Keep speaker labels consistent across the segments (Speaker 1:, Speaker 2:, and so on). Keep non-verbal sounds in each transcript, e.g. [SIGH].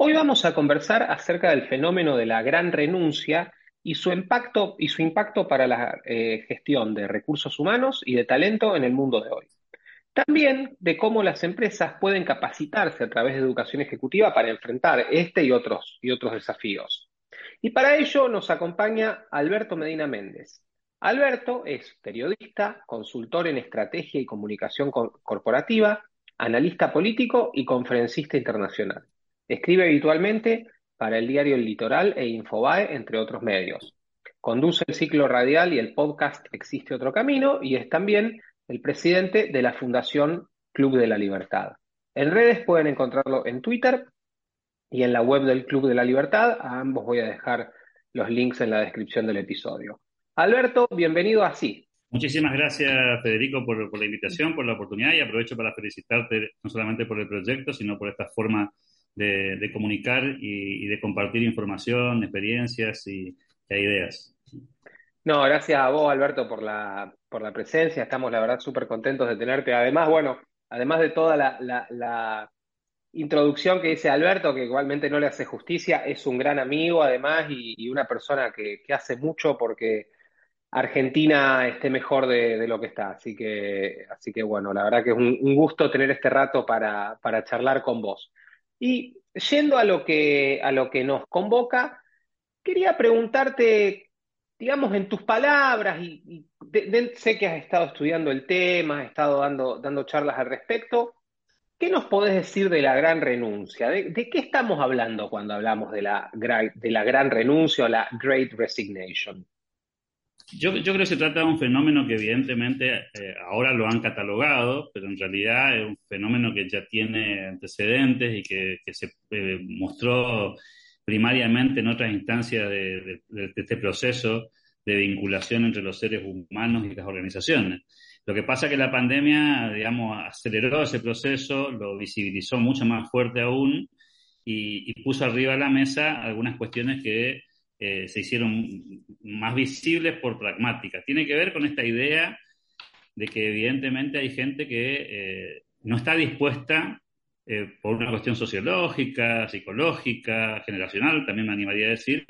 Speaker 1: Hoy vamos a conversar acerca del fenómeno de la gran renuncia y su impacto, y su impacto para la eh, gestión de recursos humanos y de talento en el mundo de hoy. También de cómo las empresas pueden capacitarse a través de educación ejecutiva para enfrentar este y otros, y otros desafíos. Y para ello nos acompaña Alberto Medina Méndez. Alberto es periodista, consultor en estrategia y comunicación corporativa, analista político y conferencista internacional. Escribe habitualmente para el diario El Litoral e Infobae, entre otros medios. Conduce el ciclo radial y el podcast Existe otro camino y es también el presidente de la Fundación Club de la Libertad. En redes pueden encontrarlo en Twitter y en la web del Club de la Libertad. A ambos voy a dejar los links en la descripción del episodio. Alberto, bienvenido a Sí.
Speaker 2: Muchísimas gracias, Federico, por, por, la invitación, por la oportunidad y aprovecho para felicitarte no solamente por el proyecto, sino por esta forma de, comunicar y, de compartir información, experiencias y, ideas.
Speaker 1: No, gracias a vos, Alberto, por la, por la presencia. Estamos, la verdad, súper contentos de tenerte. Además, bueno, además de toda la, introducción que dice Alberto, que igualmente no le hace justicia, es un gran amigo, además, y, una persona que, hace mucho porque Argentina esté mejor de, lo que está. Así que, así que, bueno, la verdad que es un, gusto tener este rato para, para charlar con vos. Y yendo a lo que, a lo que nos convoca, quería preguntarte, digamos, en tus palabras, y, sé que has estado estudiando el tema, has estado dando, dando charlas al respecto, ¿qué nos podés decir de la gran renuncia? ¿De, qué estamos hablando cuando hablamos de la, de la gran renuncia o la Great Resignation?
Speaker 2: Yo, creo que se trata de un fenómeno que evidentemente eh, ahora lo han catalogado, pero en realidad es un fenómeno que ya tiene antecedentes y que, se eh, mostró primariamente en otras instancias de, este proceso de vinculación entre los seres humanos y las organizaciones. Lo que pasa es que la pandemia, digamos, aceleró ese proceso, lo visibilizó mucho más fuerte aún y, y puso arriba de la mesa algunas cuestiones que eh, se hicieron más visibles por pragmáticas. Tiene que ver con esta idea de que evidentemente hay gente que eh, no está dispuesta, eh, por una cuestión sociológica, psicológica, generacional, también me animaría a decir,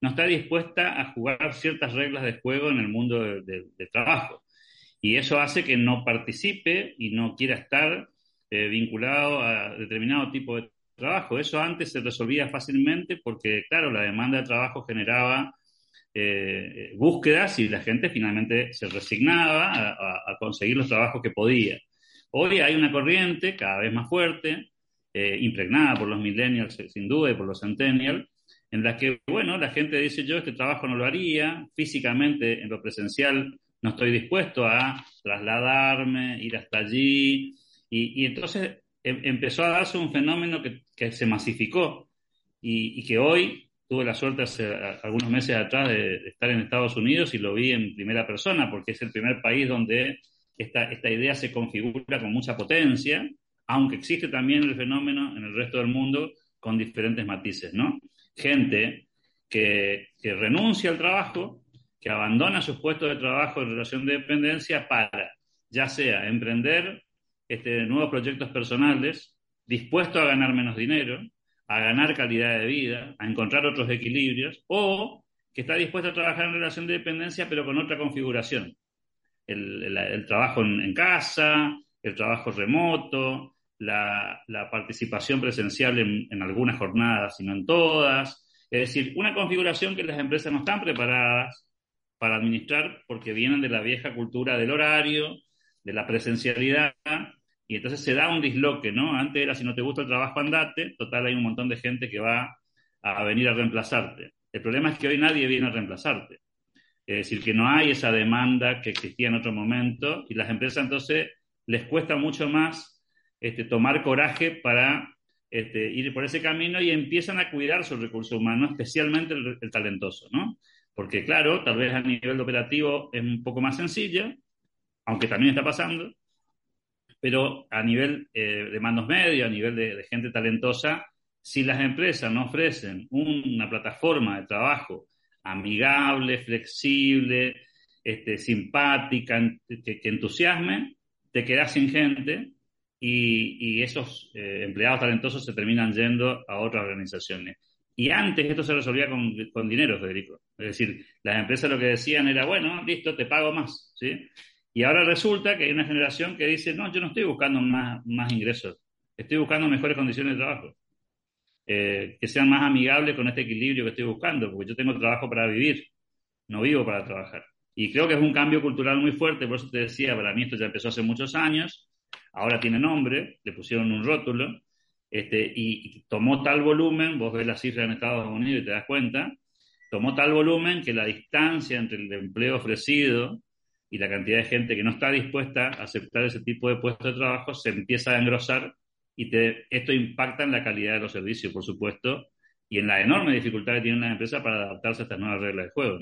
Speaker 2: no está dispuesta a jugar ciertas reglas de juego en el mundo del trabajo. Y eso hace que no participe y no quiera estar vinculado a determinado tipo de trabajo. Eso antes se resolvía fácilmente porque, claro, la demanda de trabajo generaba eh, búsquedas y la gente finalmente se resignaba a, conseguir los trabajos que podía. Hoy hay una corriente cada vez más fuerte, eh, impregnada por los millennials sin duda y por los centennials, en la que, bueno, la gente dice yo este trabajo no lo haría, físicamente en lo presencial no estoy dispuesto a trasladarme, ir hasta allí, y, y entonces Em, empezó a darse un fenómeno que, se masificó y, que hoy tuve la suerte hace algunos meses atrás de, estar en Estados Unidos y lo vi en primera persona porque es el primer país donde esta, esta idea se configura con mucha potencia, aunque existe también el fenómeno en el resto del mundo con diferentes matices, ¿no? Gente que, que renuncia al trabajo, que abandona sus puestos de trabajo en relación de dependencia para, ya sea emprender este, nuevos proyectos personales, dispuesto a ganar menos dinero, a ganar calidad de vida, a encontrar otros equilibrios, o que está dispuesto a trabajar en relación de dependencia, pero con otra configuración. El, trabajo en, casa, el trabajo remoto, la, participación presencial en, algunas jornadas, sino en todas. Es decir, una configuración que las empresas no están preparadas para administrar porque vienen de la vieja cultura del horario, de la presencialidad, y entonces se da un disloque, ¿no? Antes era si no te gusta el trabajo, andate, total hay un montón de gente que va a venir a reemplazarte. El problema es que hoy nadie viene a reemplazarte. Es decir, que no hay esa demanda que existía en otro momento y las empresas entonces les cuesta mucho más este, tomar coraje para este, ir por ese camino y empiezan a cuidar su recurso humano, especialmente el, talentoso, ¿no? Porque claro, tal vez a nivel operativo es un poco más sencillo, aunque también está pasando, pero a nivel eh, de mandos medios, a nivel de, gente talentosa, si las empresas no ofrecen una plataforma de trabajo amigable, flexible, este, simpática, que, entusiasme, te quedas sin gente y, esos eh, empleados talentosos se terminan yendo a otras organizaciones. Y antes esto se resolvía con, dinero, Federico. Es decir, las empresas lo que decían era, bueno, listo, te pago más. ¿sí? Y ahora resulta que hay una generación que dice, no, yo no estoy buscando más, más ingresos, estoy buscando mejores condiciones de trabajo. Eh, que sean más amigables con este equilibrio que estoy buscando, porque yo tengo trabajo para vivir, no vivo para trabajar. Y creo que es un cambio cultural muy fuerte, por eso te decía, para mí esto ya empezó hace muchos años, ahora tiene nombre, le pusieron un rótulo, este, y, tomó tal volumen, vos ves la cifra en Estados Unidos y te das cuenta, tomó tal volumen que la distancia entre el empleo ofrecido y la cantidad de gente que no está dispuesta a aceptar ese tipo de puesto de trabajo se empieza a engrosar y esto impacta en la calidad de los servicios, por supuesto, y en la enorme dificultad que tiene una empresa para adaptarse a estas nuevas reglas de juego.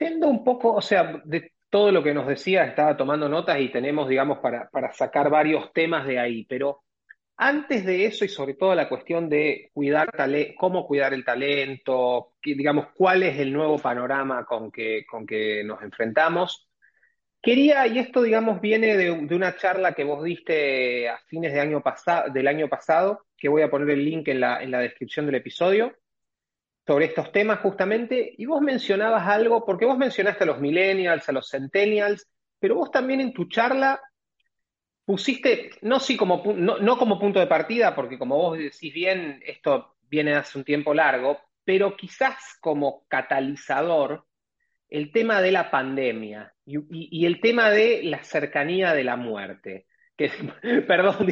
Speaker 2: ¿no?
Speaker 1: Un poco, o sea, de todo lo que nos decía, estaba tomando notas y tenemos, digamos, para, para sacar varios temas de ahí, pero antes de eso y sobre todo la cuestión de cuidar cómo cuidar el talento, digamos, cuál es el nuevo panorama con que, con que nos enfrentamos, Quería, y esto digamos viene de, una charla que vos diste a fines de año del año pasado, que voy a poner el link en la, en la descripción del episodio, sobre estos temas justamente, y vos mencionabas algo, porque vos mencionaste a los millennials, a los centennials, pero vos también en tu charla pusiste, no, sí como, no, no como punto de partida, porque como vos decís bien, esto viene hace un tiempo largo, pero quizás como catalizador el tema de la pandemia y, el tema de la cercanía de la muerte. Que, [LAUGHS] perdón,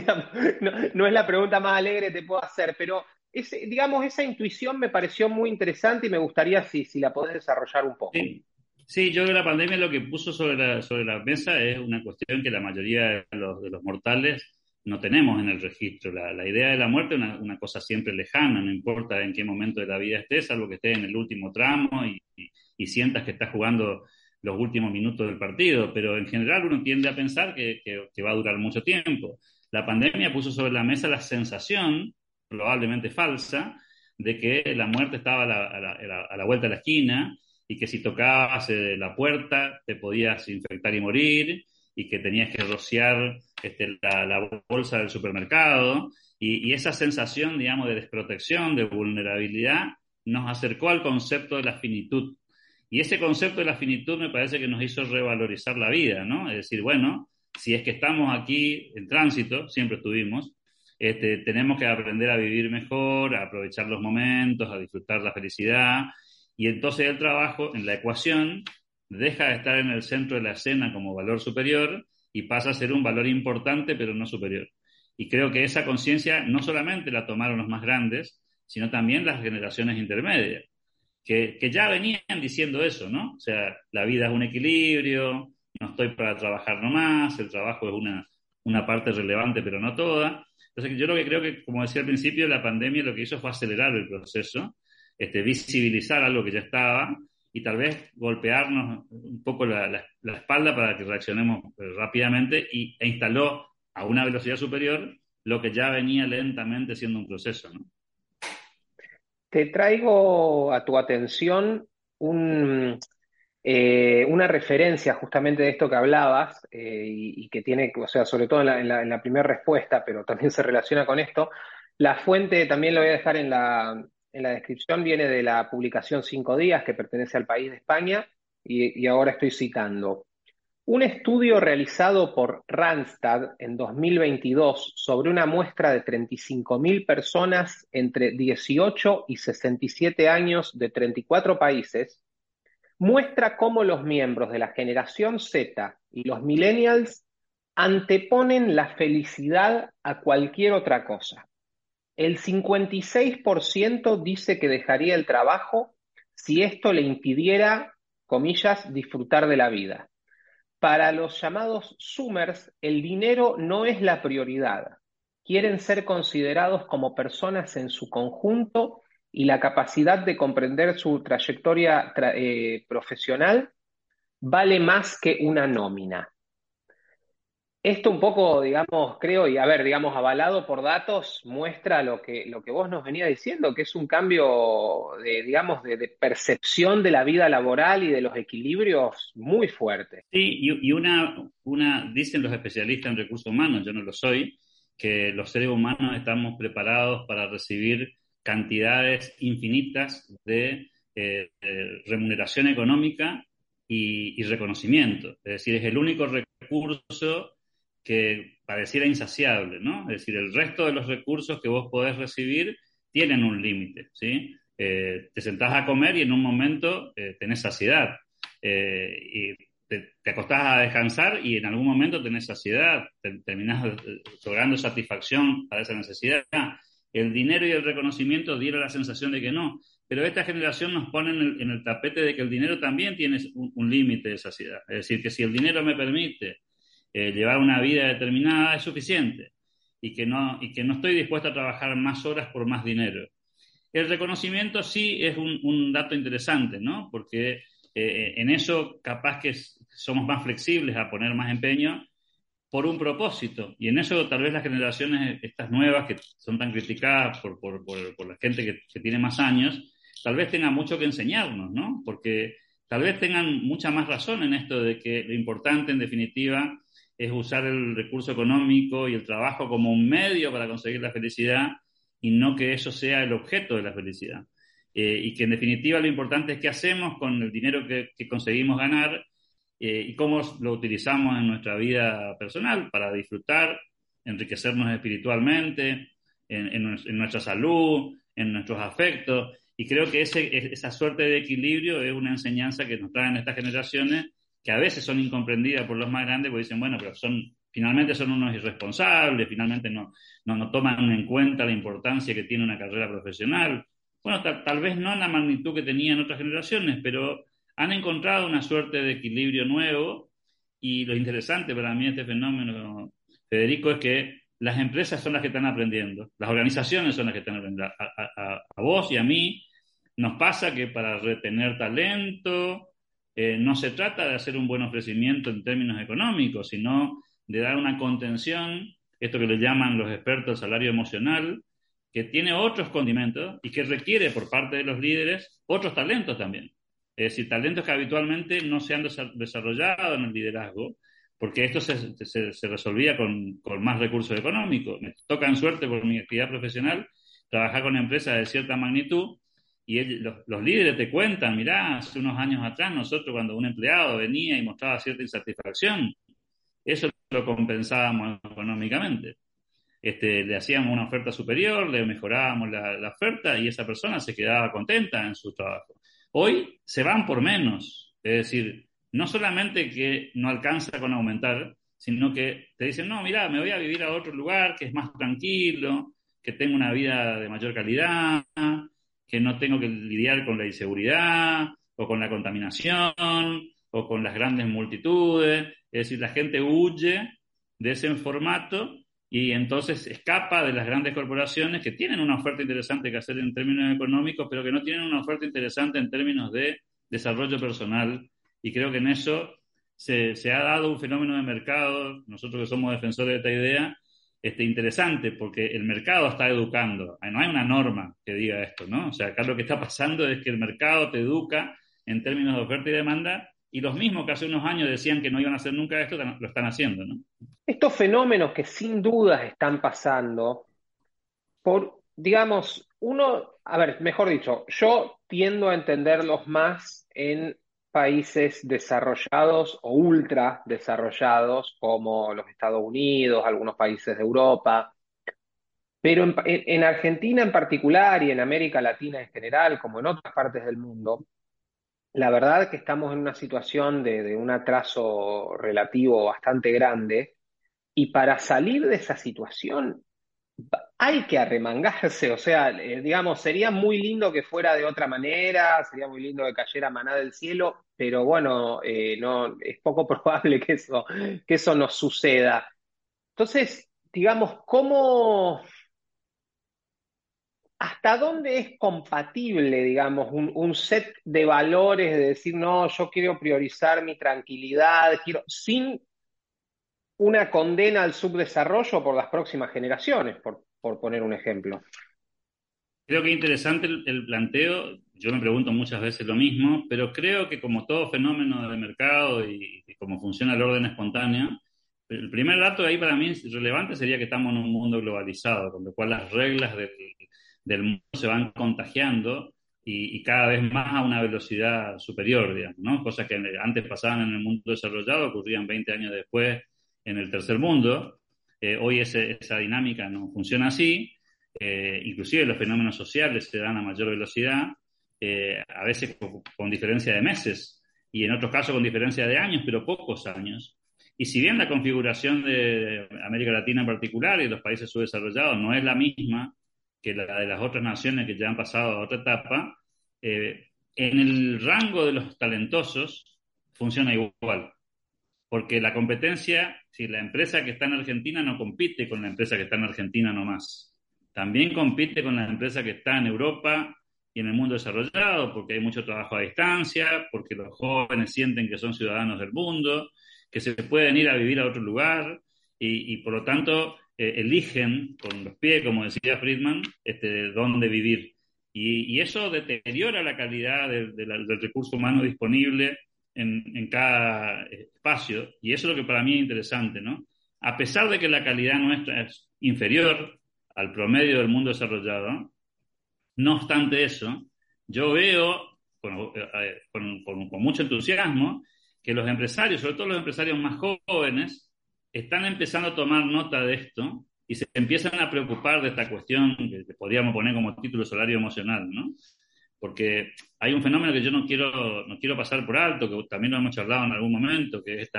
Speaker 1: no, es la pregunta más alegre que te puedo hacer, pero digamos, esa intuición me pareció muy interesante y me gustaría si, si la podés desarrollar un poco.
Speaker 2: Sí. Yo creo que la pandemia lo que puso sobre la, sobre la mesa es una cuestión que la mayoría de los, de los mortales no tenemos en el registro. La, idea de la muerte es una, cosa siempre lejana, no importa en qué momento de la vida estés, salvo que estés en el último tramo y, sientas que estás jugando los últimos minutos del partido, pero en general uno tiende a pensar que, va a durar mucho tiempo. La pandemia puso sobre la mesa la sensación, probablemente falsa, de que la muerte estaba a la, a la vuelta de la esquina y que si tocabas eh, la puerta te podías infectar y morir y que tenías que rociar este, la, bolsa del supermercado. Y, esa sensación, digamos, de desprotección, de vulnerabilidad, nos acercó al concepto de la finitud. Y ese concepto de la finitud me parece que nos hizo revalorizar la vida, ¿no? Es decir, bueno, si es que estamos aquí en tránsito, siempre estuvimos, este, tenemos que aprender a vivir mejor, a aprovechar los momentos, a disfrutar la felicidad. Y entonces el trabajo en la ecuación deja de estar en el centro de la escena como valor superior y pasa a ser un valor importante pero no superior. Y creo que esa conciencia no solamente la tomaron los más grandes, sino también las generaciones intermedias, que, ya venían diciendo eso, ¿no? O sea, la vida es un equilibrio, no estoy para trabajar nomás, el trabajo es una, una parte relevante pero no toda. Entonces yo lo que creo que, como decía al principio, la pandemia lo que hizo fue acelerar el proceso, este, visibilizar algo que ya estaba y tal vez golpearnos un poco la, espalda para que reaccionemos eh, rápidamente y, e instaló a una velocidad superior lo que ya venía lentamente siendo un proceso.
Speaker 1: Te traigo a tu atención eh, una referencia justamente de esto que hablabas eh, y, que tiene, o sea, sobre todo en la, en la primera respuesta, pero también se relaciona con esto. La fuente también lo voy a dejar en la, en la descripción viene de la publicación Cinco Días, que pertenece al país de España, y, ahora estoy citando. Un estudio realizado por Randstad en 2022 sobre una muestra de 35.000 personas entre 18 y 67 años de 34 países muestra cómo los miembros de la generación Z y los millennials anteponen la felicidad a cualquier otra cosa. El 56% dice que dejaría el trabajo si esto le impidiera, comillas, disfrutar de la vida. Para los llamados Zoomers, el dinero no es la prioridad. Quieren ser considerados como personas en su conjunto y la capacidad de comprender su trayectoria eh, profesional vale más que una nómina. Esto un poco, digamos, creo, y a ver, digamos, avalado por datos, muestra lo que, lo que vos nos venía diciendo, que es un cambio de, digamos, de, percepción de la vida laboral y de los equilibrios muy fuerte.
Speaker 2: Sí, y, una, una, dicen los especialistas en recursos humanos, yo no lo soy, que los seres humanos estamos preparados para recibir cantidades infinitas de eh, remuneración económica y reconocimiento. Es decir, es el único recurso que pareciera insaciable, ¿no? Es decir, el resto de los recursos que vos podés recibir tienen un límite, ¿sí? Eh, te sentás a comer y en un momento eh, tenés saciedad. Eh, y te, acostás a descansar y en algún momento tenés saciedad, terminás logrando satisfacción para esa necesidad. El dinero y el reconocimiento dieron la sensación de que no, pero esta generación nos pone en el, tapete de que el dinero también tiene un límite de saciedad. Es decir, que si el dinero me permite eh, llevar una vida determinada es suficiente y que, no, y que no estoy dispuesto a trabajar más horas por más dinero. El reconocimiento sí es un, dato interesante, ¿no? Porque eh, en eso capaz que somos más flexibles a poner más empeño por un propósito. Y en eso tal vez las generaciones, estas nuevas, que son tan criticadas por, por, por, la gente que, que, tiene más años, tal vez tengan mucho que enseñarnos, ¿no? Porque tal vez tengan mucha más razón en esto de que lo importante, en definitiva, es usar el recurso económico y el trabajo como un medio para conseguir la felicidad y no que eso sea el objeto de la felicidad. Eh, y que en definitiva lo importante es qué hacemos con el dinero que, conseguimos ganar eh, y cómo lo utilizamos en nuestra vida personal para disfrutar, enriquecernos espiritualmente, en, nuestra salud, en nuestros afectos. Y creo que esa suerte de equilibrio es una enseñanza que nos traen estas generaciones que a veces son incomprendidas por los más grandes, porque dicen, bueno, pero son, finalmente son unos irresponsables, finalmente no, no, toman en cuenta la importancia que tiene una carrera profesional. Bueno, tal, vez no en la magnitud que tenían otras generaciones, pero han encontrado una suerte de equilibrio nuevo y lo interesante para mí este fenómeno, Federico, es que las empresas son las que están aprendiendo, las organizaciones son las que están aprendiendo. a vos y a mí nos pasa que para retener talento, eh, no se trata de hacer un buen ofrecimiento en términos económicos, sino de dar una contención, esto que le llaman los expertos salario emocional, que tiene otros condimentos y que requiere por parte de los líderes otros talentos también. Es decir, talentos que habitualmente no se han desarrollado en el liderazgo, porque esto se, resolvía con, con, más recursos económicos. Me toca en suerte por mi actividad profesional trabajar con empresas de cierta magnitud y los, líderes te cuentan, mirá, hace unos años atrás nosotros cuando un empleado venía y mostraba cierta insatisfacción, eso lo compensábamos económicamente. Este, le hacíamos una oferta superior, le mejorábamos la, la, oferta y esa persona se quedaba contenta en su trabajo. Hoy se van por menos, es decir, no solamente que no alcanza con aumentar, sino que te dicen, no, mira, me voy a vivir a otro lugar que es más tranquilo, que tengo una vida de mayor calidad, que no tengo que lidiar con la inseguridad o con la contaminación o con las grandes multitudes. Es decir, la gente huye de ese formato y entonces escapa de las grandes corporaciones que tienen una oferta interesante que hacer en términos económicos, pero que no tienen una oferta interesante en términos de desarrollo personal. Y creo que en eso se, se ha dado un fenómeno de mercado, nosotros que somos defensores de esta idea, este, interesante porque el mercado está educando. No hay una norma que diga esto, ¿no? O sea, acá lo que está pasando es que el mercado te educa en términos de oferta y demanda y los mismos que hace unos años decían que no iban a hacer nunca esto, lo están haciendo, ¿no?
Speaker 1: Estos fenómenos que sin dudas están pasando, por, digamos, uno, a ver, mejor dicho, yo tiendo a entenderlos más en países desarrollados o ultra desarrollados como los Estados Unidos, algunos países de Europa, pero en, Argentina en particular y en América Latina en general, como en otras partes del mundo, la verdad que estamos en una situación de, un atraso relativo bastante grande. Y para salir de esa situación hay que arremangarse, o sea, eh, digamos, sería muy lindo que fuera de otra manera, sería muy lindo que cayera maná del cielo, pero bueno, eh, no, es poco [LAUGHS] probable que eso, que eso nos suceda. Entonces, digamos, ¿cómo, hasta dónde es compatible, digamos, un, set de valores de decir, no, yo quiero priorizar mi tranquilidad, quiero, sin una condena al subdesarrollo por las próximas generaciones, por, poner un ejemplo.
Speaker 2: Creo que es interesante el, planteo, yo me pregunto muchas veces lo mismo, pero creo que como todo fenómeno de mercado y, como funciona el orden espontáneo, el primer dato ahí para mí relevante sería que estamos en un mundo globalizado, con lo cual las reglas del, del mundo se van contagiando y, y, cada vez más a una velocidad superior, digamos, ¿no? Cosas que antes pasaban en el mundo desarrollado ocurrían 20 años después en el tercer mundo. Eh, hoy esa dinámica no funciona así. Eh, inclusive los fenómenos sociales se dan a mayor velocidad, eh, a veces con, diferencia de meses y en otros casos con diferencia de años, pero pocos años. Y si bien la configuración de América Latina en particular y los países subdesarrollados no es la misma que la de las otras naciones que ya han pasado a otra etapa, en el rango de los talentosos funciona igual porque la competencia, si la empresa que está en Argentina no compite con la empresa que está en Argentina nomás, también compite con la empresa que está en Europa y en el mundo desarrollado, porque hay mucho trabajo a distancia, porque los jóvenes sienten que son ciudadanos del mundo, que se pueden ir a vivir a otro lugar y, por lo tanto eh, eligen con los pies, como decía Friedman, este, dónde vivir. Y, eso deteriora la calidad del recurso humano disponible en, cada espacio, y eso es lo que para mí es interesante, ¿no? A pesar de que la calidad nuestra es inferior al promedio del mundo desarrollado, no obstante eso, yo veo con, eh, mucho entusiasmo que los empresarios, sobre todo los empresarios más jóvenes, están empezando a tomar nota de esto y se empiezan a preocupar de esta cuestión que podríamos poner como título salario emocional, ¿no? Porque hay un fenómeno que yo no quiero, no quiero pasar por alto, que también lo hemos charlado en algún momento, que es este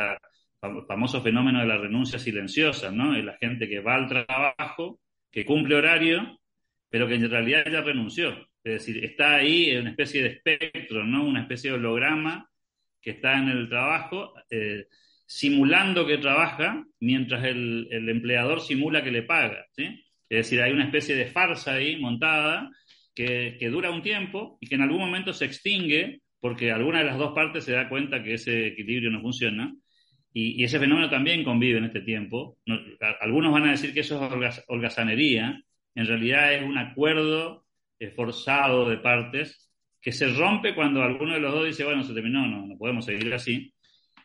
Speaker 2: famoso fenómeno de la renuncia silenciosa, ¿no? Es la gente que va al trabajo, que cumple horario, pero que en realidad ya renunció. Es decir, está ahí en una especie de espectro, ¿no? Una especie de holograma que está en el trabajo, eh, simulando que trabaja, mientras el, el, empleador simula que le paga. Es decir, hay una especie de farsa ahí montada que, dura un tiempo y que en algún momento se extingue porque alguna de las dos partes se da cuenta que ese equilibrio no funciona. Y, ese fenómeno también convive en este tiempo. algunos van a decir que eso es holgazanería. En realidad es un acuerdo forzado de partes que se rompe cuando alguno de los dos dice, bueno, se terminó, no, no podemos seguir así.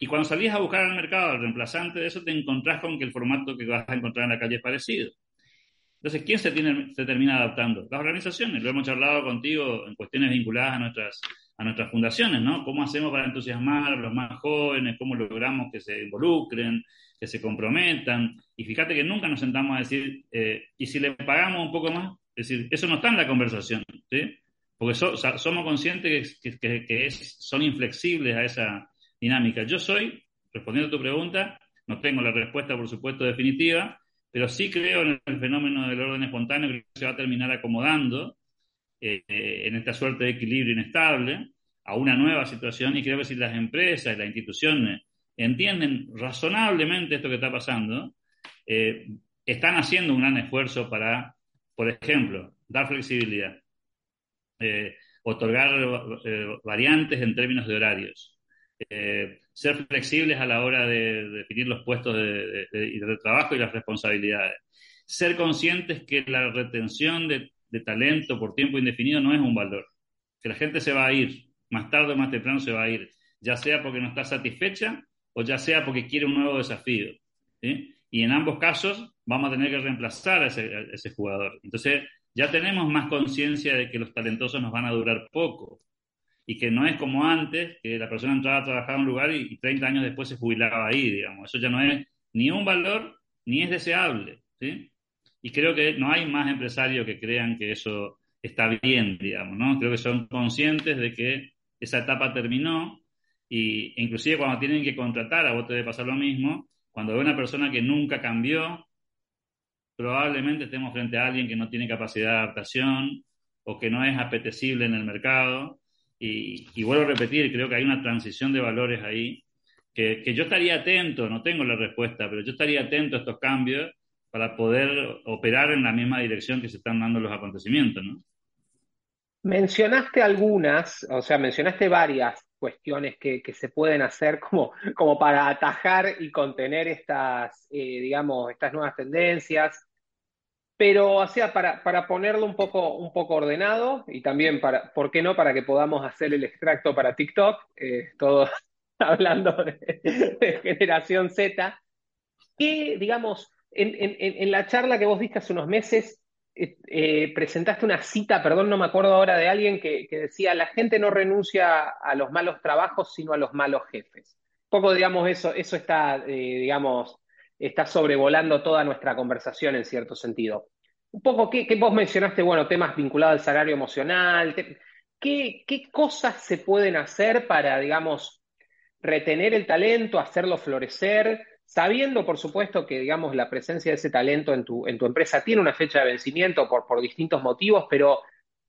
Speaker 2: Y cuando salís a buscar al mercado el reemplazante de eso, te encontrás con que el formato que vas a encontrar en la calle es parecido. Entonces, ¿quién se, tiene, se termina adaptando? Las organizaciones. Lo hemos charlado contigo en cuestiones vinculadas a nuestras, a nuestras fundaciones, ¿no? ¿Cómo hacemos para entusiasmar a los más jóvenes? ¿Cómo logramos que se involucren, que se comprometan? Y fíjate que nunca nos sentamos a decir, eh, ¿y si le pagamos un poco más? Es decir, eso no está en la conversación, ¿sí? Porque somos conscientes que, que, son inflexibles a esa dinámica. Yo soy, respondiendo a tu pregunta, no tengo la respuesta, por supuesto, definitiva, pero sí creo en el fenómeno del orden espontáneo que se va a terminar acomodando eh, en esta suerte de equilibrio inestable a una nueva situación y creo que si las empresas y las instituciones entienden razonablemente esto que está pasando, eh, están haciendo un gran esfuerzo para, por ejemplo, dar flexibilidad, eh, otorgar variantes en términos de horarios, ser flexibles a la hora de, definir los puestos de, trabajo y las responsabilidades. Ser conscientes que la retención de, talento por tiempo indefinido no es un valor, que la gente se va a ir, más tarde o más temprano se va a ir, ya sea porque no está satisfecha o ya sea porque quiere un nuevo desafío. Y en ambos casos vamos a tener que reemplazar a ese jugador. Entonces ya tenemos más conciencia de que los talentosos nos van a durar poco y que no es como antes, que la persona entraba a trabajar en un lugar y, y 30 años después se jubilaba ahí, digamos. Eso ya no es ni un valor ni es deseable, ¿sí? Y creo que no hay más empresarios que crean que eso está bien, digamos, ¿no? Creo que son conscientes de que esa etapa terminó y e inclusive cuando tienen que contratar, a vos te debe pasar lo mismo, cuando ve una persona que nunca cambió, probablemente estemos frente a alguien que no tiene capacidad de adaptación o que no es apetecible en el mercado. Y, y vuelvo a repetir, creo que hay una transición de valores ahí que, yo estaría atento, no tengo la respuesta, pero yo estaría atento a estos cambios para poder operar en la misma dirección que se están dando los acontecimientos, ¿no?
Speaker 1: Mencionaste algunas, o sea, mencionaste varias cuestiones que, que se pueden hacer como, como, para atajar y contener estas, eh, digamos, estas nuevas tendencias. Pero, o sea, para, para, ponerlo un poco, un poco ordenado y también para, ¿por qué no? Para que podamos hacer el extracto para TikTok, eh, todos [LAUGHS] hablando de, generación Z, que, digamos, en, en, la charla que vos diste hace unos meses, eh, presentaste una cita, perdón, no me acuerdo ahora de alguien que, que, decía, la gente no renuncia a los malos trabajos, sino a los malos jefes. Un poco, digamos, eso, eso está, eh, digamos, está sobrevolando toda nuestra conversación en cierto sentido. Un poco, ¿qué, qué vos mencionaste? Bueno, temas vinculados al salario emocional. ¿qué, ¿Qué cosas se pueden hacer para, digamos, retener el talento, hacerlo florecer? sabiendo, por supuesto, que, digamos, la presencia de ese talento en tu, empresa tiene una fecha de vencimiento por distintos motivos, pero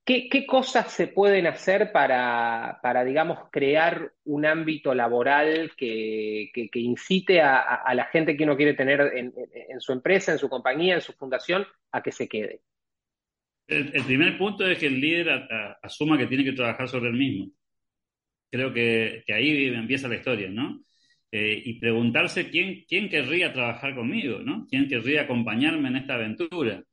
Speaker 1: ¿qué, ¿qué, cosas se pueden hacer para, para digamos, crear un ámbito laboral que, que, que incite a, a, la gente que uno quiere tener en, en, su empresa, en su compañía, en su fundación, a que se quede?
Speaker 2: El, el primer punto es que el líder a, a, asuma que tiene que trabajar sobre él mismo. Creo que, que ahí empieza la historia, ¿no? eh, y preguntarse quién, quién querría trabajar conmigo, ¿no? ¿Quién querría acompañarme en esta aventura?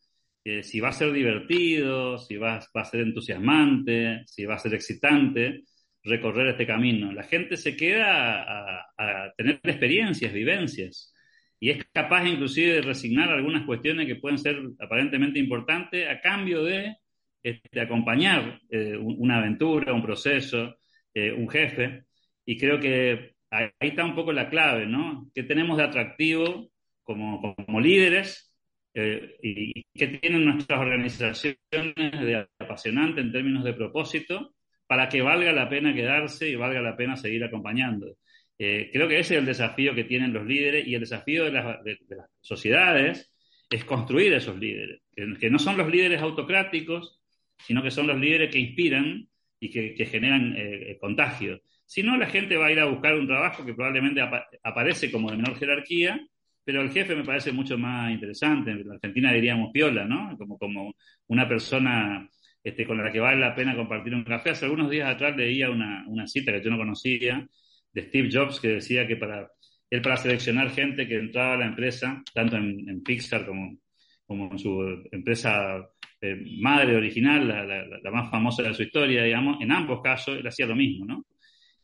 Speaker 2: Eh, si va a ser divertido, si va, va, a ser entusiasmante, si va a ser excitante recorrer este camino. La gente se queda a, a tener experiencias, vivencias, y es capaz inclusive de resignar algunas cuestiones que pueden ser aparentemente importantes a cambio de este, acompañar eh, una aventura, un proceso, eh, un jefe. Y creo que ahí está un poco la clave, ¿no? ¿Qué tenemos de atractivo como, como líderes eh, y qué tienen nuestras organizaciones de apasionante en términos de propósito para que valga la pena quedarse y valga la pena seguir acompañando? Eh, creo que ese es el desafío que tienen los líderes y el desafío de las, de, de las sociedades es construir esos líderes, que, que, no son los líderes autocráticos, sino que son los líderes que inspiran y que, que generan eh, contagio. Si no, la gente va a ir a buscar un trabajo que probablemente ap aparece como de menor jerarquía, pero el jefe me parece mucho más interesante. En Argentina diríamos piola, ¿no? Como, como una persona este, con la que vale la pena compartir un café. Hace algunos días atrás leía una, una cita que yo no conocía de Steve Jobs que decía que para él para seleccionar gente que entraba a la empresa, tanto en, Pixar como, como en su empresa eh, madre original, la, más famosa de su historia, digamos, en ambos casos él hacía lo mismo, ¿no?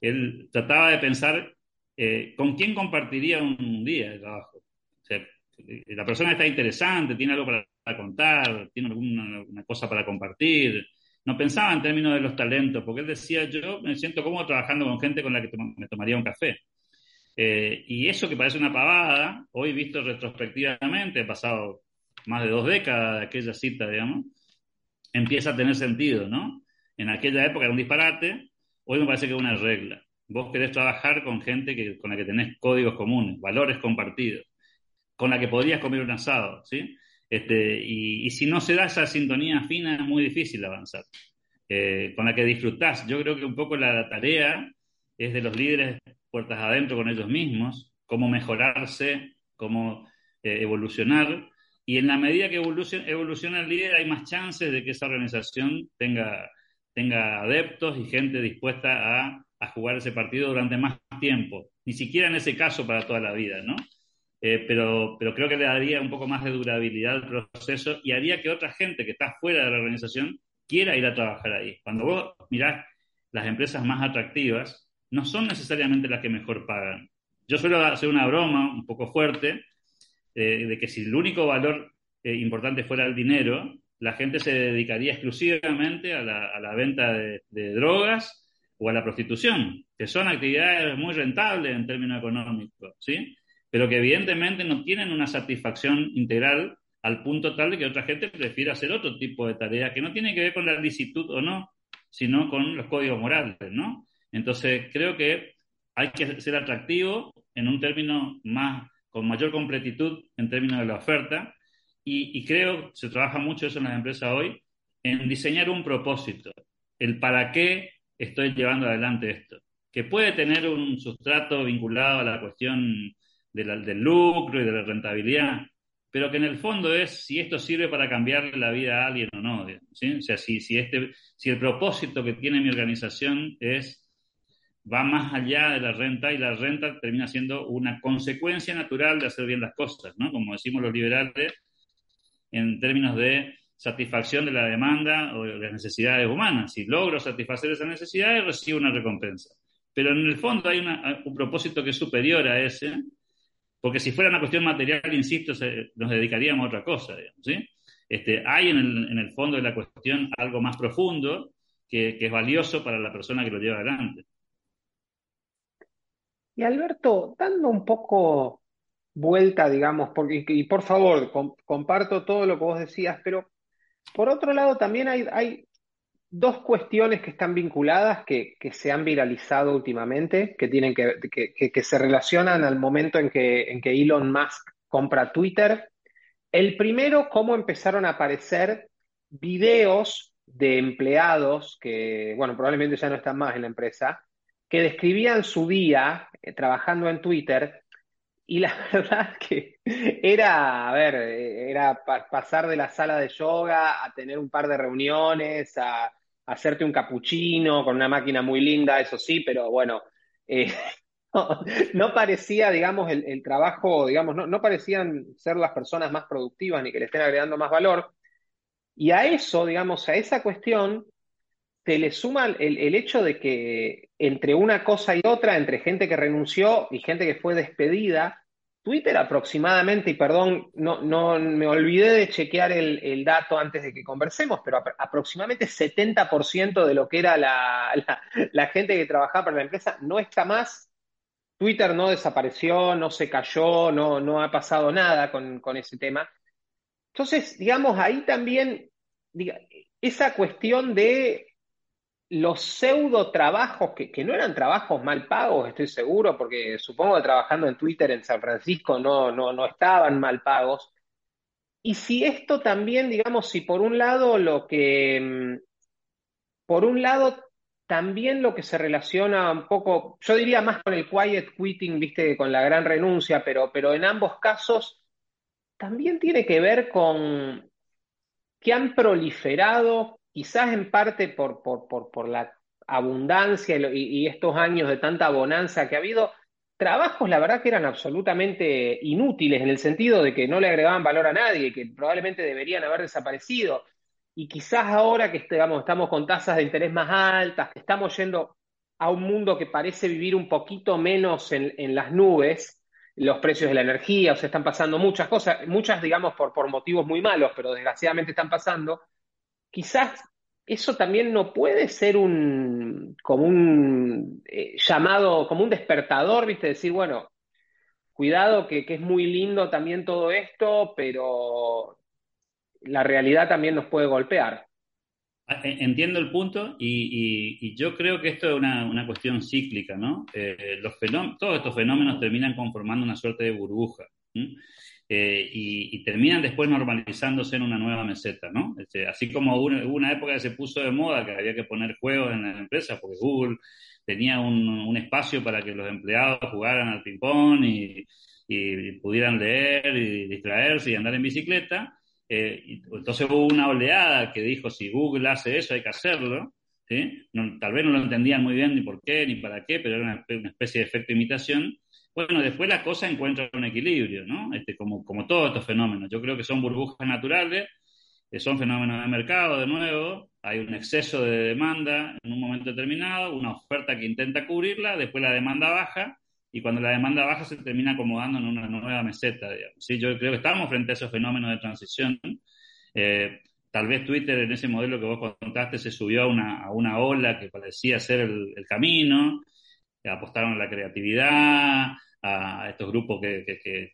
Speaker 2: él trataba de pensar eh, con quién compartiría un día de trabajo. Eh, la persona está interesante, tiene algo para contar, tiene alguna una cosa para compartir. No pensaba en términos de los talentos, porque él decía, yo me siento cómodo trabajando con gente con la que me tomaría un café. Eh, y eso que parece una pavada, hoy visto retrospectivamente, he pasado más de dos décadas de aquella cita, digamos, empieza a tener sentido, ¿no? En aquella época era un disparate, hoy me parece que es una regla. Vos querés trabajar con gente que, con la que tenés códigos comunes, valores compartidos, con la que podrías comer un asado, ¿sí? Este, y, si no se da esa sintonía fina, es muy difícil avanzar. Eh, con la que disfrutás. Yo creo que un poco la, la tarea es de los líderes puertas adentro con ellos mismos, cómo mejorarse, cómo eh, evolucionar. Y en la medida que evoluciona, evoluciona el líder, hay más chances de que esa organización tenga tenga adeptos y gente dispuesta a, a, jugar ese partido durante más tiempo. Ni siquiera en ese caso para toda la vida, ¿no? Eh, pero, pero creo que le daría un poco más de durabilidad al proceso y haría que otra gente que está fuera de la organización quiera ir a trabajar ahí. Cuando vos mirás las empresas más atractivas, no son necesariamente las que mejor pagan. Yo suelo hacer una broma un poco fuerte eh, de que si el único valor eh, importante fuera el dinero, la gente se dedicaría exclusivamente a la, a la venta de, de, drogas o a la prostitución, que son actividades muy rentables en términos económicos, ¿sí? Pero que evidentemente no tienen una satisfacción integral al punto tal de que otra gente prefiere hacer otro tipo de tareas que no tienen que ver con la licitud o no, sino con los códigos morales, ¿no? Entonces, creo que hay que ser atractivo en un término más, con mayor completitud en términos de la oferta, y, y creo, se trabaja mucho eso en las empresas hoy, en diseñar un propósito, el para qué estoy llevando adelante esto, que puede tener un sustrato vinculado a la cuestión del lucro y de la rentabilidad, pero que en el fondo es si esto sirve para cambiarle la vida a alguien o no. ¿sí? O sea, si, si, este, si el propósito que tiene mi organización es va más allá de la renta y la renta termina siendo una consecuencia natural de hacer bien las cosas, ¿no? Como decimos los liberales, en términos de satisfacción de la demanda o de las necesidades humanas. Si logro satisfacer esas necesidades, recibo una recompensa. Pero en el fondo hay un propósito que es superior a ese, porque si fuera una cuestión material, insisto, nos dedicaríamos a otra cosa, ¿sí? Este, hay en el, fondo de la cuestión algo más profundo que, que, es valioso para la persona que lo lleva adelante.
Speaker 1: Y Alberto, dando un poco vuelta, digamos, porque, y por favor, comparto todo lo que vos decías, pero por otro lado, también hay, dos cuestiones que están vinculadas, que, se han viralizado últimamente, que, tienen que, que, se relacionan al momento en que, en que Elon Musk compra Twitter. El primero, cómo empezaron a aparecer videos de empleados que, bueno, probablemente ya no están más en la empresa, que describían su día eh, trabajando en Twitter y la [LAUGHS] verdad que era, a ver, era pasar de la sala de yoga a tener un par de reuniones, a, hacerte un capuchino con una máquina muy linda, eso sí, pero bueno, eh, [LAUGHS] no, parecía, digamos, el, trabajo, digamos, no, parecían ser las personas más productivas ni que le estén agregando más valor. Y a eso, digamos, a esa cuestión, se le suma el, el, hecho de que entre una cosa y otra, entre gente que renunció y gente que fue despedida, Twitter aproximadamente, y perdón, no, no me olvidé de chequear el, dato antes de que conversemos, pero aproximadamente 70% de lo que era la, la, gente que trabajaba para la empresa no está más. Twitter no desapareció, no se cayó, no, no ha pasado nada con, con ese tema. Entonces, digamos, ahí también, esa cuestión de los pseudo trabajos, que, no eran trabajos mal pagos, estoy seguro, porque supongo que trabajando en Twitter en San Francisco no, no, no estaban mal pagos. Y si esto también, digamos, si por un lado lo que, mm, por un lado también lo que se relaciona un poco, yo diría más con el quiet quitting, viste, con la gran renuncia, pero, pero en ambos casos también tiene que ver con que han proliferado quizás en parte por, por, la abundancia y, estos años de tanta bonanza que ha habido, trabajos la verdad que eran absolutamente inútiles en el sentido de que no le agregaban valor a nadie, que probablemente deberían haber desaparecido. Y quizás ahora que estamos con tasas de interés más altas, que estamos yendo a un mundo que parece vivir un poquito menos en, en las nubes, los precios de la energía, o sea, están pasando muchas cosas, muchas digamos por, por motivos muy malos, pero desgraciadamente están pasando, quizás eso también no puede ser un como un eh, llamado, como un despertador, ¿viste? Decir, bueno, cuidado que, es muy lindo también todo esto, pero la realidad también nos puede golpear.
Speaker 2: Ah, entiendo el punto y, yo creo que esto es una, cuestión cíclica, ¿no? Eh, todos estos fenómenos terminan conformando una suerte de burbuja. Eh, y, terminan después normalizándose en una nueva meseta, ¿no? Este, así como hubo una, época que se puso de moda que había que poner juegos en la empresa porque Google tenía un, espacio para que los empleados jugaran al ping-pong y, pudieran leer y distraerse y andar en bicicleta. Eh, entonces hubo una oleada que dijo, si Google hace eso, hay que hacerlo. tal vez no lo entendían muy bien ni por qué ni para qué, pero era una, una especie de efecto imitación. Bueno, después la cosa encuentra un equilibrio, ¿no? Este, como, como todos estos fenómenos. Yo creo que son burbujas naturales, eh, son fenómenos de mercado, de nuevo, hay un exceso de demanda en un momento determinado, una oferta que intenta cubrirla, después la demanda baja, y cuando la demanda baja se termina acomodando en una nueva meseta, digamos. ¿sí? Yo creo que estamos frente a esos fenómenos de transición. Eh, tal vez Twitter en ese modelo que vos contaste se subió a una, a una ola que parecía ser el, el camino, apostaron a la creatividad, a estos grupos que,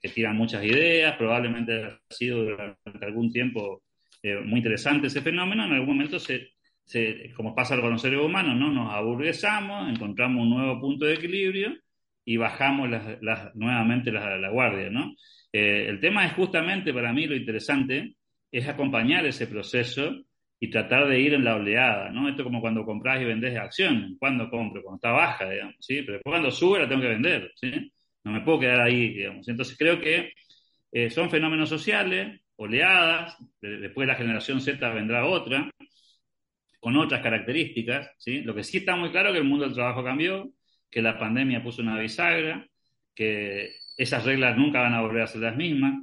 Speaker 2: que, tiran muchas ideas, probablemente ha sido durante algún tiempo eh, muy interesante ese fenómeno, en algún momento se, se, como pasa con los seres humanos, ¿no? nos aburguesamos, encontramos un nuevo punto de equilibrio y bajamos las, nuevamente la, la, guardia. ¿no? Eh, el tema es justamente para mí lo interesante, es acompañar ese proceso y tratar de ir en la oleada, ¿no? Esto es como cuando compras y vendes acción. ¿Cuándo compro? Cuando está baja, ¿sí? Pero después cuando sube la tengo que vender, ¿sí? No me puedo quedar ahí, digamos. Entonces creo que eh, son fenómenos sociales, oleadas, después de la generación Z vendrá otra, con otras características, ¿sí? Lo que sí está muy claro es que el mundo del trabajo cambió, que la pandemia puso una bisagra, que esas reglas nunca van a volver a ser las mismas,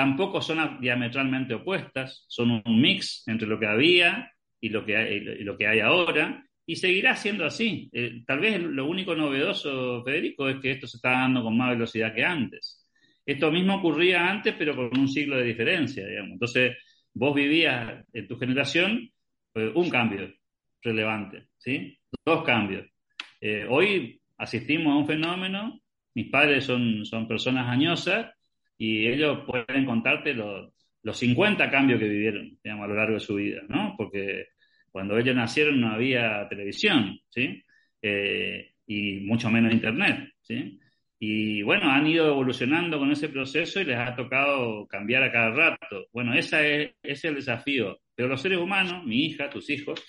Speaker 2: tampoco son diametralmente opuestas, son un mix entre lo que había y lo que hay, lo que hay ahora, y seguirá siendo así. Eh, tal vez lo único novedoso, Federico, es que esto se está dando con más velocidad que antes. Esto mismo ocurría antes, pero con un siglo de diferencia, digamos. Entonces, vos vivías en tu generación eh, un cambio relevante, ¿sí? Dos cambios. Eh, hoy asistimos a un fenómeno, mis padres son, son personas añosas y ellos pueden contarte los, los 50 cambios que vivieron digamos, a lo largo de su vida, ¿no? Porque cuando ellos nacieron no había televisión, ¿sí? Eh, y mucho menos internet, ¿sí? Y bueno, han ido evolucionando con ese proceso y les ha tocado cambiar a cada rato. Bueno, ese es, ese es el desafío. Pero los seres humanos, mi hija, tus hijos,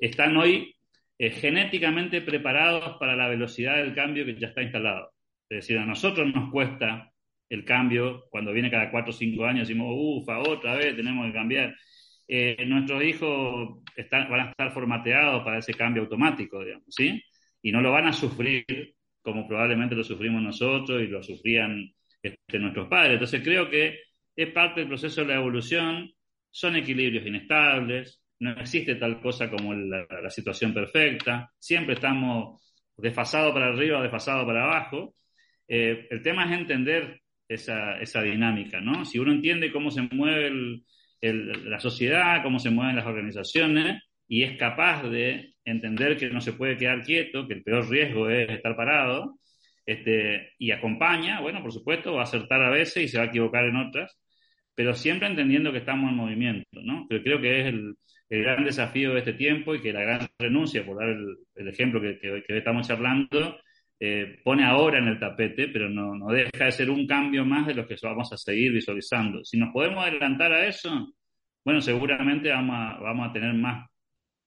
Speaker 2: están hoy eh, genéticamente preparados para la velocidad del cambio que ya está instalado. Es decir, a nosotros nos cuesta el cambio cuando viene cada cuatro o cinco años, decimos, ufa, otra vez tenemos que cambiar. Eh, nuestros hijos están, van a estar formateados para ese cambio automático, digamos, ¿sí? Y no lo van a sufrir como probablemente lo sufrimos nosotros y lo sufrían este, nuestros padres. Entonces creo que es parte del proceso de la evolución, son equilibrios inestables, no existe tal cosa como la, situación perfecta, siempre estamos desfasados para arriba, desfasados para abajo. Eh, el tema es entender esa, esa dinámica, ¿no? Si uno entiende cómo se mueve el, la sociedad, cómo se mueven las organizaciones y es capaz de entender que no se puede quedar quieto, que el peor riesgo es estar parado, este, y acompaña, bueno, por supuesto, va a acertar a veces y se va a equivocar en otras, pero siempre entendiendo que estamos en movimiento, ¿no? Pero creo que es el, el gran desafío de este tiempo y que la gran renuncia, por dar el, ejemplo que, que, que, estamos charlando, eh, pone ahora en el tapete, pero no, no, deja de ser un cambio más de los que vamos a seguir visualizando. Si nos podemos adelantar a eso, bueno, seguramente vamos a, vamos a tener más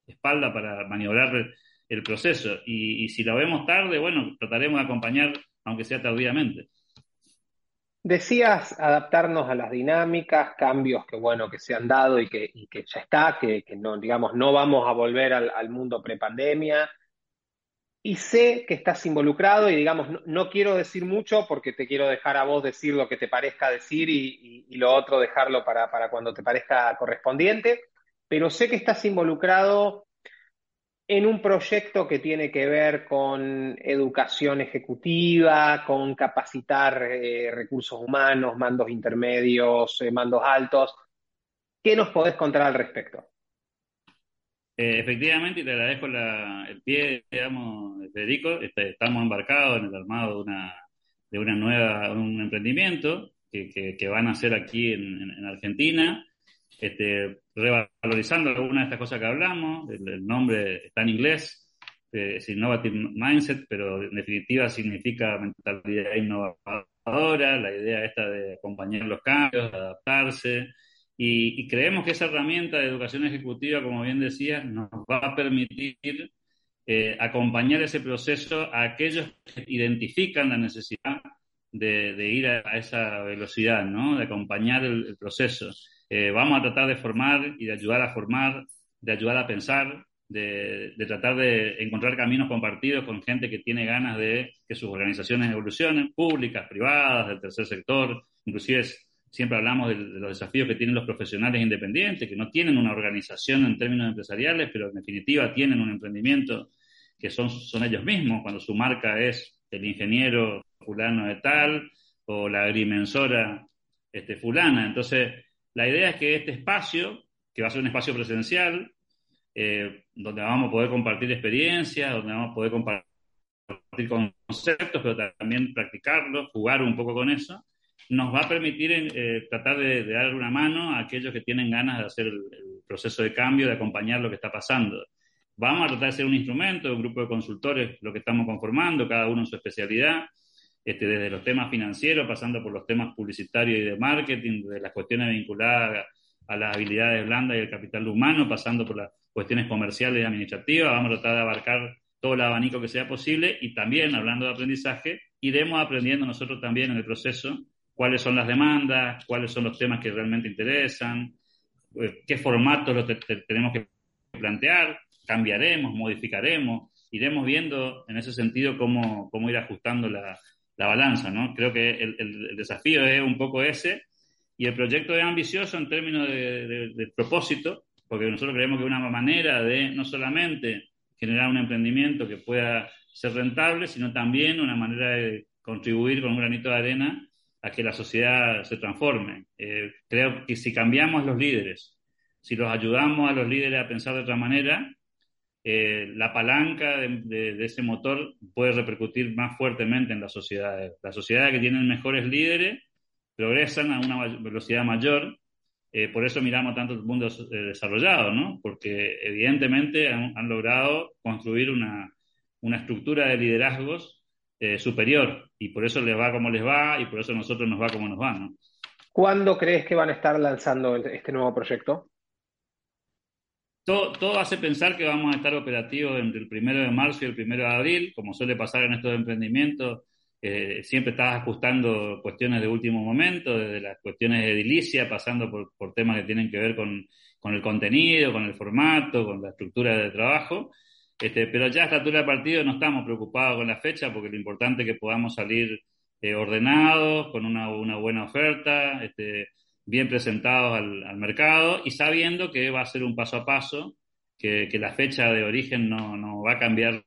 Speaker 2: espalda para maniobrar el proceso. Y, si lo vemos tarde, bueno, trataremos de acompañar, aunque sea tardíamente.
Speaker 1: Decías adaptarnos a las dinámicas, cambios que bueno que se han dado y que, que ya está, que, que, no digamos no vamos a volver al, al mundo prepandemia, y sé que estás involucrado y digamos, no, no, quiero decir mucho porque te quiero dejar a vos decir lo que te parezca decir y, y, lo otro dejarlo para, para, cuando te parezca correspondiente, pero sé que estás involucrado en un proyecto que tiene que ver con educación ejecutiva, con capacitar eh, recursos humanos, mandos intermedios, eh, mandos altos. ¿Qué nos podés contar al respecto?
Speaker 2: Eh, efectivamente, y te agradezco la, el pie, digamos, Federico. Este, estamos embarcados en el armado de una, de una nueva, un emprendimiento que, que, van a hacer aquí en, en, en Argentina, este, revalorizando algunas de estas cosas que hablamos. El, nombre está en inglés, eh, es Innovative Mindset, pero en definitiva significa mentalidad innovadora, la idea esta de acompañar los cambios, adaptarse. Y, y, creemos que esa herramienta de educación ejecutiva, como bien decía, nos va a permitir eh, acompañar ese proceso a aquellos que identifican la necesidad de, de ir a, esa velocidad, ¿no? de acompañar el, el proceso. Eh, vamos a tratar de formar y de ayudar a formar, de ayudar a pensar, de, de, tratar de encontrar caminos compartidos con gente que tiene ganas de que sus organizaciones evolucionen, públicas, privadas, del tercer sector, inclusive siempre hablamos de, los desafíos que tienen los profesionales independientes, que no tienen una organización en términos empresariales, pero en definitiva tienen un emprendimiento que son, son ellos mismos, cuando su marca es el ingeniero fulano de tal o la agrimensora este, fulana. Entonces, la idea es que este espacio que va a ser un espacio presencial, eh, donde vamos a poder compartir experiencias, donde vamos a poder compartir conceptos, pero también practicarlos, jugar un poco con eso, nos va a permitir eh, tratar de, dar una mano a aquellos que tienen ganas de hacer el, proceso de cambio, de acompañar lo que está pasando. Vamos a tratar de ser un instrumento, un grupo de consultores, lo que estamos conformando, cada uno en su especialidad, este, desde los temas financieros, pasando por los temas publicitarios y de marketing, de las cuestiones vinculadas a, a las habilidades blandas y el capital humano, pasando por las cuestiones comerciales y administrativas. Vamos a tratar de abarcar todo el abanico que sea posible y también, hablando de aprendizaje, iremos aprendiendo nosotros también en el proceso cuáles son las demandas, cuáles son los temas que realmente interesan, eh, qué formatos tenemos que plantear, cambiaremos, modificaremos, iremos viendo en ese sentido cómo, cómo ir ajustando la, la balanza, ¿no? Creo que el, el, desafío es un poco ese y el proyecto es ambicioso en términos de, de, de propósito, porque nosotros creemos que una manera de no solamente generar un emprendimiento que pueda ser rentable, sino también una manera de contribuir con un granito de arena a que la sociedad se transforme. Eh, creo que si cambiamos los líderes, si los ayudamos a los líderes a pensar de otra manera, eh, la palanca de, ese motor puede repercutir más fuertemente en las sociedades. Las sociedades que tienen mejores líderes progresan a una velocidad mayor eh, por eso miramos tanto el mundo eh, desarrollado, ¿no? Porque evidentemente han, han logrado construir una, una, estructura de liderazgos eh, superior y por eso les va como les va y por eso a nosotros nos va como nos va, ¿no?
Speaker 1: ¿Cuándo crees que van a estar lanzando este nuevo proyecto?
Speaker 2: Todo, todo, hace pensar que vamos a estar operativos entre el primero de marzo y el primero de abril, como suele pasar en estos emprendimientos eh, siempre estás ajustando cuestiones de último momento, desde las cuestiones de edilicia, pasando por, por temas que tienen que ver con, con, el contenido, con el formato, con la estructura de trabajo. Este, pero ya a esta altura del partido no estamos preocupados con la fecha porque lo importante es que podamos salir eh, ordenados, con una, buena oferta, este, bien presentados al, mercado y sabiendo que va a ser un paso a paso, que, que la fecha de origen no, va a cambiar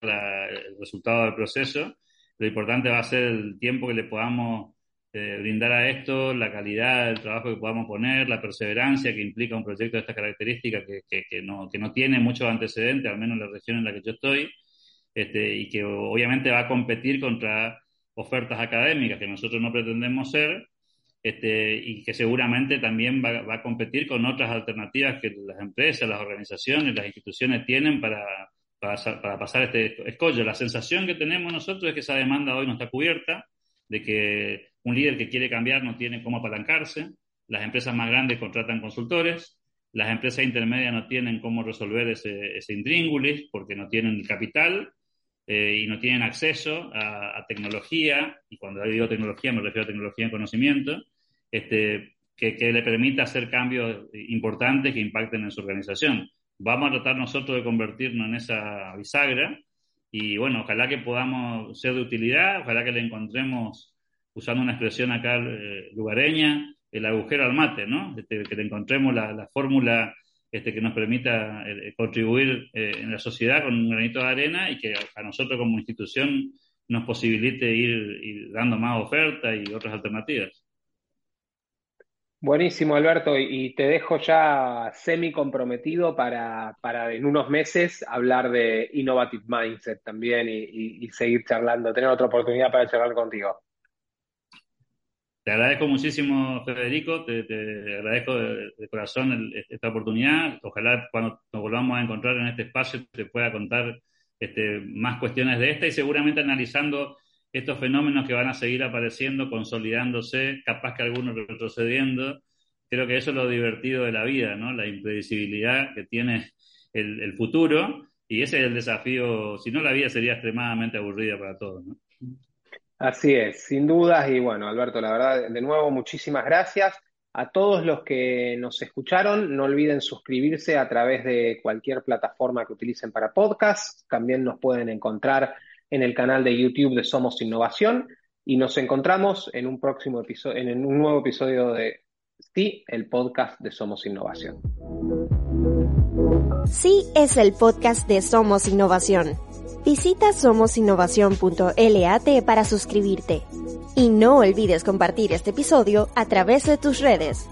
Speaker 2: el resultado del proceso. Lo importante va a ser el tiempo que le podamos eh, brindar a esto, la calidad del trabajo que podamos poner, la perseverancia que implica un proyecto de estas características que, que, no, que no tiene muchos antecedentes, al menos en la región en la que yo estoy, este, y que obviamente va a competir contra ofertas académicas que nosotros no pretendemos ser, este, y que seguramente también va, va, a competir con otras alternativas que las empresas, las organizaciones, las instituciones tienen para, para, para, pasar este escollo. La sensación que tenemos nosotros es que esa demanda hoy no está cubierta, de que un líder que quiere cambiar no tiene cómo apalancarse, las empresas más grandes contratan consultores, las empresas intermedias no tienen cómo resolver ese, ese intríngulis porque no tienen capital eh, y no tienen acceso a, a, tecnología, y cuando digo tecnología me refiero a tecnología en conocimiento, este, que, que le permita hacer cambios importantes que impacten en su organización. Vamos a tratar nosotros de convertirnos en esa bisagra y bueno, ojalá que podamos ser de utilidad, ojalá que le encontremos, usando una expresión acá eh, lugareña, el agujero al mate, ¿no? Este, que le encontremos la, la fórmula este, que nos permita eh, contribuir eh, en la sociedad con un granito de arena y que a, nosotros como institución nos posibilite ir, dando más ofertas y otras alternativas.
Speaker 1: Buenísimo, Alberto, y te dejo ya semi comprometido para, para en unos meses hablar de Innovative Mindset también y, seguir charlando, tener otra oportunidad para charlar contigo.
Speaker 2: Te agradezco muchísimo, Federico, te, agradezco de, corazón esta oportunidad. Ojalá cuando nos volvamos a encontrar en este espacio te pueda contar este, más cuestiones de esta y seguramente analizando estos fenómenos que van a seguir apareciendo, consolidándose, capaz que algunos retrocediendo. Creo que eso es lo divertido de la vida, ¿no? La impredecibilidad que tiene el, el futuro y ese es el desafío, si no la vida sería extremadamente aburrida para todos, ¿no?
Speaker 1: Así es, sin dudas. Y bueno, Alberto, la verdad, de nuevo, muchísimas gracias. A todos los que nos escucharon, no olviden suscribirse a través de cualquier plataforma que utilicen para podcast. También nos pueden encontrar en el canal de YouTube de Somos Innovación y nos encontramos en un próximo episodio, en un nuevo episodio de Sí, el podcast de Somos Innovación.
Speaker 3: Sí es el podcast de Somos Innovación. Visita somosinnovación.lat para suscribirte. Y no olvides compartir este episodio a través de tus redes.